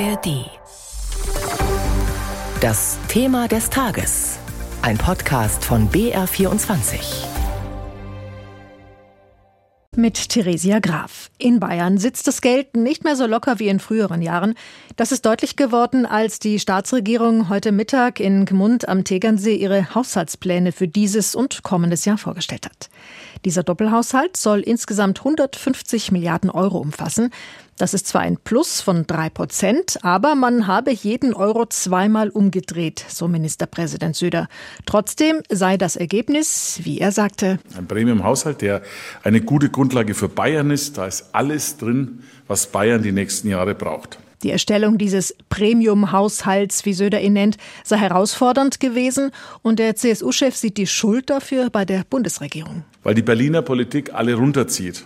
ARD. Das Thema des Tages. Ein Podcast von BR24. Mit Theresia Graf. In Bayern sitzt das Geld nicht mehr so locker wie in früheren Jahren. Das ist deutlich geworden, als die Staatsregierung heute Mittag in Gmund am Tegernsee ihre Haushaltspläne für dieses und kommendes Jahr vorgestellt hat. Dieser Doppelhaushalt soll insgesamt 150 Milliarden Euro umfassen. Das ist zwar ein Plus von drei Prozent, aber man habe jeden Euro zweimal umgedreht, so Ministerpräsident Söder. Trotzdem sei das Ergebnis, wie er sagte, ein Premium-Haushalt, der eine gute Grundlage für Bayern ist. Da ist alles drin, was Bayern die nächsten Jahre braucht. Die Erstellung dieses Premium-Haushalts, wie Söder ihn nennt, sei herausfordernd gewesen und der CSU-Chef sieht die Schuld dafür bei der Bundesregierung. Weil die Berliner Politik alle runterzieht.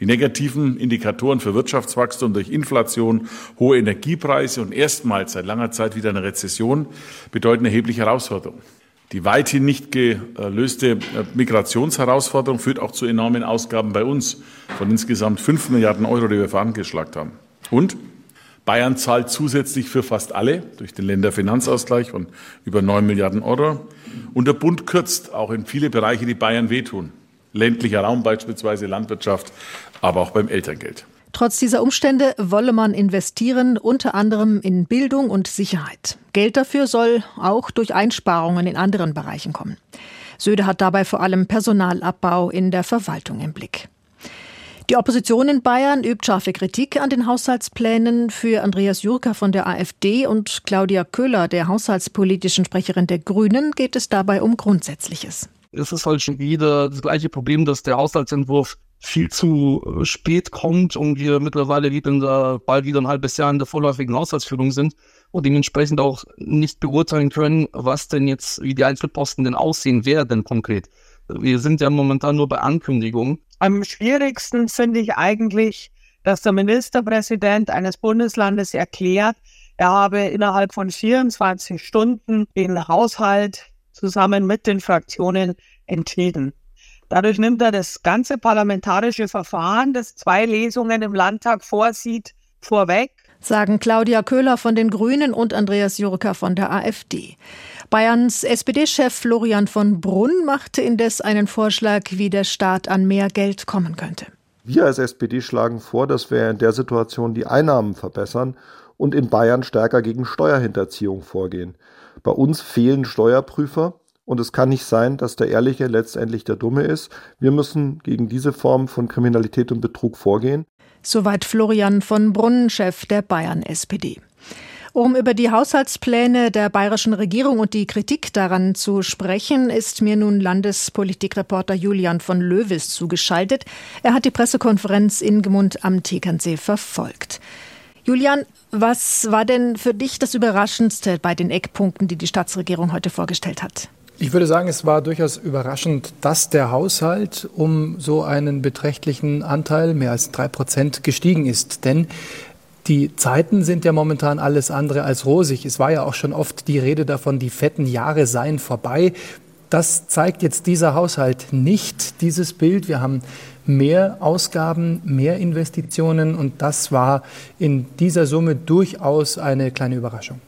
Die negativen Indikatoren für Wirtschaftswachstum durch Inflation, hohe Energiepreise und erstmals seit langer Zeit wieder eine Rezession bedeuten erhebliche Herausforderungen. Die weithin nicht gelöste äh, Migrationsherausforderung führt auch zu enormen Ausgaben bei uns von insgesamt 5 Milliarden Euro, die wir verangeschlagt haben. Und Bayern zahlt zusätzlich für fast alle durch den Länderfinanzausgleich von über 9 Milliarden Euro. Und der Bund kürzt auch in viele Bereiche, die Bayern wehtun. Ländlicher Raum beispielsweise, Landwirtschaft, aber auch beim Elterngeld. Trotz dieser Umstände wolle man investieren, unter anderem in Bildung und Sicherheit. Geld dafür soll auch durch Einsparungen in anderen Bereichen kommen. Söder hat dabei vor allem Personalabbau in der Verwaltung im Blick. Die Opposition in Bayern übt scharfe Kritik an den Haushaltsplänen. Für Andreas Jurka von der AfD und Claudia Köhler, der haushaltspolitischen Sprecherin der Grünen, geht es dabei um Grundsätzliches. Es ist halt schon wieder das gleiche Problem, dass der Haushaltsentwurf viel zu äh, spät kommt und wir mittlerweile wieder der, bald wieder ein halbes Jahr in der vorläufigen Haushaltsführung sind und dementsprechend auch nicht beurteilen können, was denn jetzt, wie die Einzelposten denn aussehen, wer denn konkret. Wir sind ja momentan nur bei Ankündigungen. Am schwierigsten finde ich eigentlich, dass der Ministerpräsident eines Bundeslandes erklärt, er habe innerhalb von 24 Stunden den Haushalt zusammen mit den Fraktionen entschieden. Dadurch nimmt er das ganze parlamentarische Verfahren, das zwei Lesungen im Landtag vorsieht, vorweg. Sagen Claudia Köhler von den Grünen und Andreas Jurka von der AfD. Bayerns SPD-Chef Florian von Brunn machte indes einen Vorschlag, wie der Staat an mehr Geld kommen könnte. Wir als SPD schlagen vor, dass wir in der Situation die Einnahmen verbessern und in Bayern stärker gegen Steuerhinterziehung vorgehen. Bei uns fehlen Steuerprüfer und es kann nicht sein, dass der Ehrliche letztendlich der Dumme ist. Wir müssen gegen diese Form von Kriminalität und Betrug vorgehen. Soweit Florian von Brunn, Chef der Bayern SPD. Um über die Haushaltspläne der bayerischen Regierung und die Kritik daran zu sprechen, ist mir nun Landespolitikreporter Julian von Löwis zugeschaltet. Er hat die Pressekonferenz in Gemund am Tegernsee verfolgt. Julian, was war denn für dich das Überraschendste bei den Eckpunkten, die die Staatsregierung heute vorgestellt hat? Ich würde sagen, es war durchaus überraschend, dass der Haushalt um so einen beträchtlichen Anteil, mehr als drei Prozent, gestiegen ist. Denn die Zeiten sind ja momentan alles andere als rosig. Es war ja auch schon oft die Rede davon, die fetten Jahre seien vorbei. Das zeigt jetzt dieser Haushalt nicht, dieses Bild. Wir haben mehr Ausgaben, mehr Investitionen und das war in dieser Summe durchaus eine kleine Überraschung.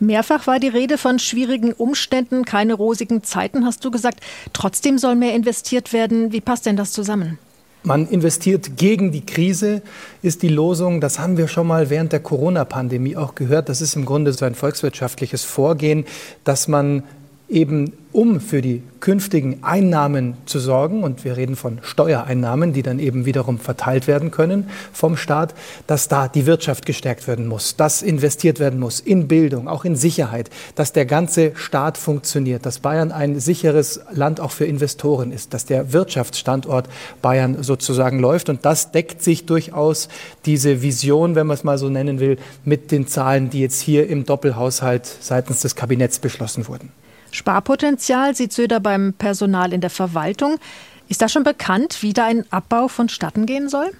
Mehrfach war die Rede von schwierigen Umständen, keine rosigen Zeiten, hast du gesagt. Trotzdem soll mehr investiert werden. Wie passt denn das zusammen? Man investiert gegen die Krise, ist die Losung. Das haben wir schon mal während der Corona-Pandemie auch gehört. Das ist im Grunde so ein volkswirtschaftliches Vorgehen, dass man eben um für die künftigen Einnahmen zu sorgen, und wir reden von Steuereinnahmen, die dann eben wiederum verteilt werden können vom Staat, dass da die Wirtschaft gestärkt werden muss, dass investiert werden muss in Bildung, auch in Sicherheit, dass der ganze Staat funktioniert, dass Bayern ein sicheres Land auch für Investoren ist, dass der Wirtschaftsstandort Bayern sozusagen läuft. Und das deckt sich durchaus diese Vision, wenn man es mal so nennen will, mit den Zahlen, die jetzt hier im Doppelhaushalt seitens des Kabinetts beschlossen wurden. Sparpotenzial sieht Söder beim Personal in der Verwaltung. Ist da schon bekannt, wie da ein Abbau vonstatten gehen soll?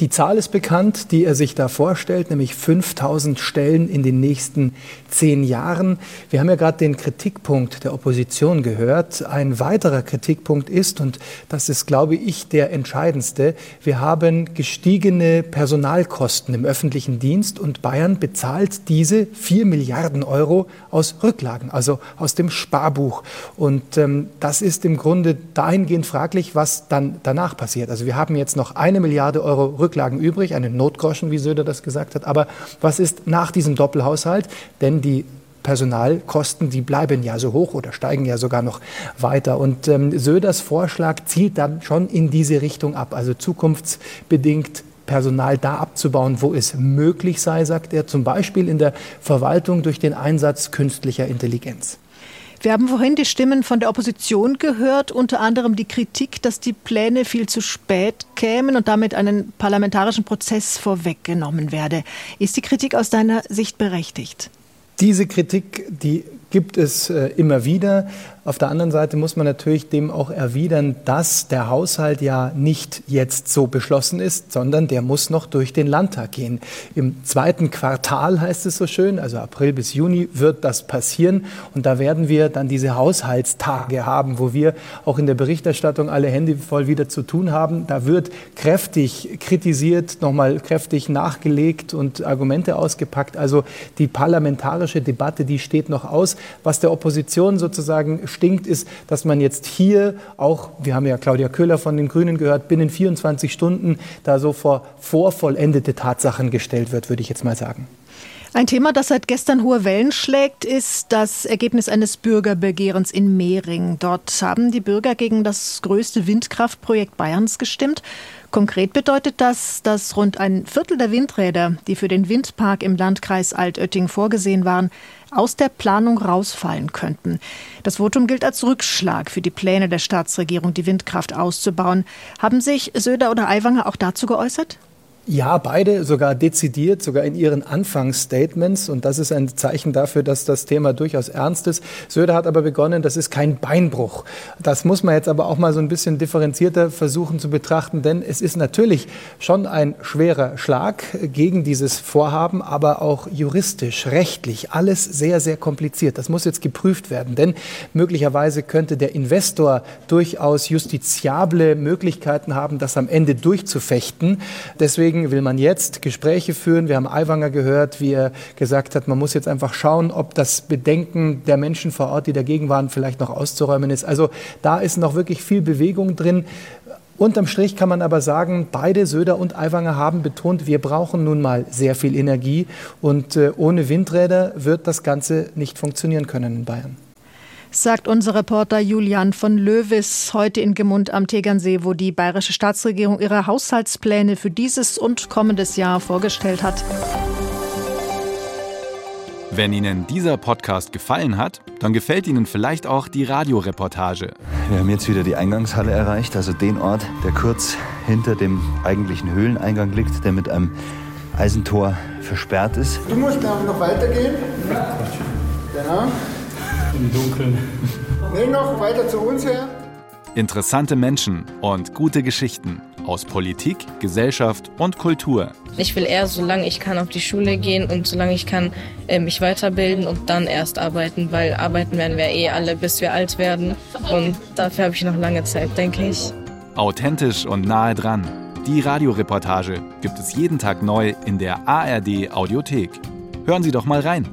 Die Zahl ist bekannt, die er sich da vorstellt, nämlich 5000 Stellen in den nächsten zehn Jahren. Wir haben ja gerade den Kritikpunkt der Opposition gehört. Ein weiterer Kritikpunkt ist, und das ist, glaube ich, der entscheidendste, wir haben gestiegene Personalkosten im öffentlichen Dienst und Bayern bezahlt diese 4 Milliarden Euro aus Rücklagen, also aus dem Sparbuch. Und ähm, das ist im Grunde dahingehend fraglich, was dann danach passiert. Also wir haben jetzt noch eine Milliarde Euro Rücklagen übrig, einen Notgroschen, wie Söder das gesagt hat. Aber was ist nach diesem Doppelhaushalt? Denn die Personalkosten, die bleiben ja so hoch oder steigen ja sogar noch weiter. Und ähm, Söders Vorschlag zielt dann schon in diese Richtung ab, also zukunftsbedingt Personal da abzubauen, wo es möglich sei, sagt er, zum Beispiel in der Verwaltung durch den Einsatz künstlicher Intelligenz. Wir haben vorhin die Stimmen von der Opposition gehört, unter anderem die Kritik, dass die Pläne viel zu spät kämen und damit einen parlamentarischen Prozess vorweggenommen werde. Ist die Kritik aus deiner Sicht berechtigt? Diese Kritik, die gibt es äh, immer wieder. Auf der anderen Seite muss man natürlich dem auch erwidern, dass der Haushalt ja nicht jetzt so beschlossen ist, sondern der muss noch durch den Landtag gehen. Im zweiten Quartal heißt es so schön, also April bis Juni wird das passieren und da werden wir dann diese Haushaltstage haben, wo wir auch in der Berichterstattung alle Hände voll wieder zu tun haben. Da wird kräftig kritisiert, nochmal kräftig nachgelegt und Argumente ausgepackt. Also die parlamentarische Debatte, die steht noch aus. Was der Opposition sozusagen stinkt, ist, dass man jetzt hier auch, wir haben ja Claudia Köhler von den Grünen gehört, binnen 24 Stunden da so vor vorvollendete Tatsachen gestellt wird, würde ich jetzt mal sagen. Ein Thema, das seit gestern hohe Wellen schlägt, ist das Ergebnis eines Bürgerbegehrens in Mehring. Dort haben die Bürger gegen das größte Windkraftprojekt Bayerns gestimmt. Konkret bedeutet das, dass rund ein Viertel der Windräder, die für den Windpark im Landkreis Altötting vorgesehen waren, aus der Planung rausfallen könnten. Das Votum gilt als Rückschlag für die Pläne der Staatsregierung, die Windkraft auszubauen. Haben sich Söder oder Aiwanger auch dazu geäußert? Ja, beide sogar dezidiert, sogar in ihren Anfangsstatements. Und das ist ein Zeichen dafür, dass das Thema durchaus ernst ist. Söder hat aber begonnen, das ist kein Beinbruch. Das muss man jetzt aber auch mal so ein bisschen differenzierter versuchen zu betrachten, denn es ist natürlich schon ein schwerer Schlag gegen dieses Vorhaben, aber auch juristisch, rechtlich, alles sehr, sehr kompliziert. Das muss jetzt geprüft werden, denn möglicherweise könnte der Investor durchaus justiziable Möglichkeiten haben, das am Ende durchzufechten. Deswegen Deswegen will man jetzt Gespräche führen. Wir haben Aiwanger gehört, wie er gesagt hat, man muss jetzt einfach schauen, ob das Bedenken der Menschen vor Ort, die dagegen waren, vielleicht noch auszuräumen ist. Also da ist noch wirklich viel Bewegung drin. Unterm Strich kann man aber sagen, beide Söder und Aiwanger haben betont, wir brauchen nun mal sehr viel Energie und äh, ohne Windräder wird das Ganze nicht funktionieren können in Bayern sagt unser Reporter Julian von Löwis heute in Gemund am Tegernsee, wo die bayerische Staatsregierung ihre Haushaltspläne für dieses und kommendes Jahr vorgestellt hat. Wenn Ihnen dieser Podcast gefallen hat, dann gefällt Ihnen vielleicht auch die Radioreportage. Wir haben jetzt wieder die Eingangshalle erreicht, also den Ort, der kurz hinter dem eigentlichen Höhleneingang liegt, der mit einem Eisentor versperrt ist. Du musst aber noch weitergehen. Genau im Dunkeln. Nee, noch weiter zu uns her. Interessante Menschen und gute Geschichten aus Politik, Gesellschaft und Kultur. Ich will eher, solange ich kann, auf die Schule gehen und solange ich kann, äh, mich weiterbilden und dann erst arbeiten, weil arbeiten werden wir eh alle, bis wir alt werden. Und dafür habe ich noch lange Zeit, denke ich. Authentisch und nahe dran. Die Radioreportage gibt es jeden Tag neu in der ARD Audiothek. Hören Sie doch mal rein.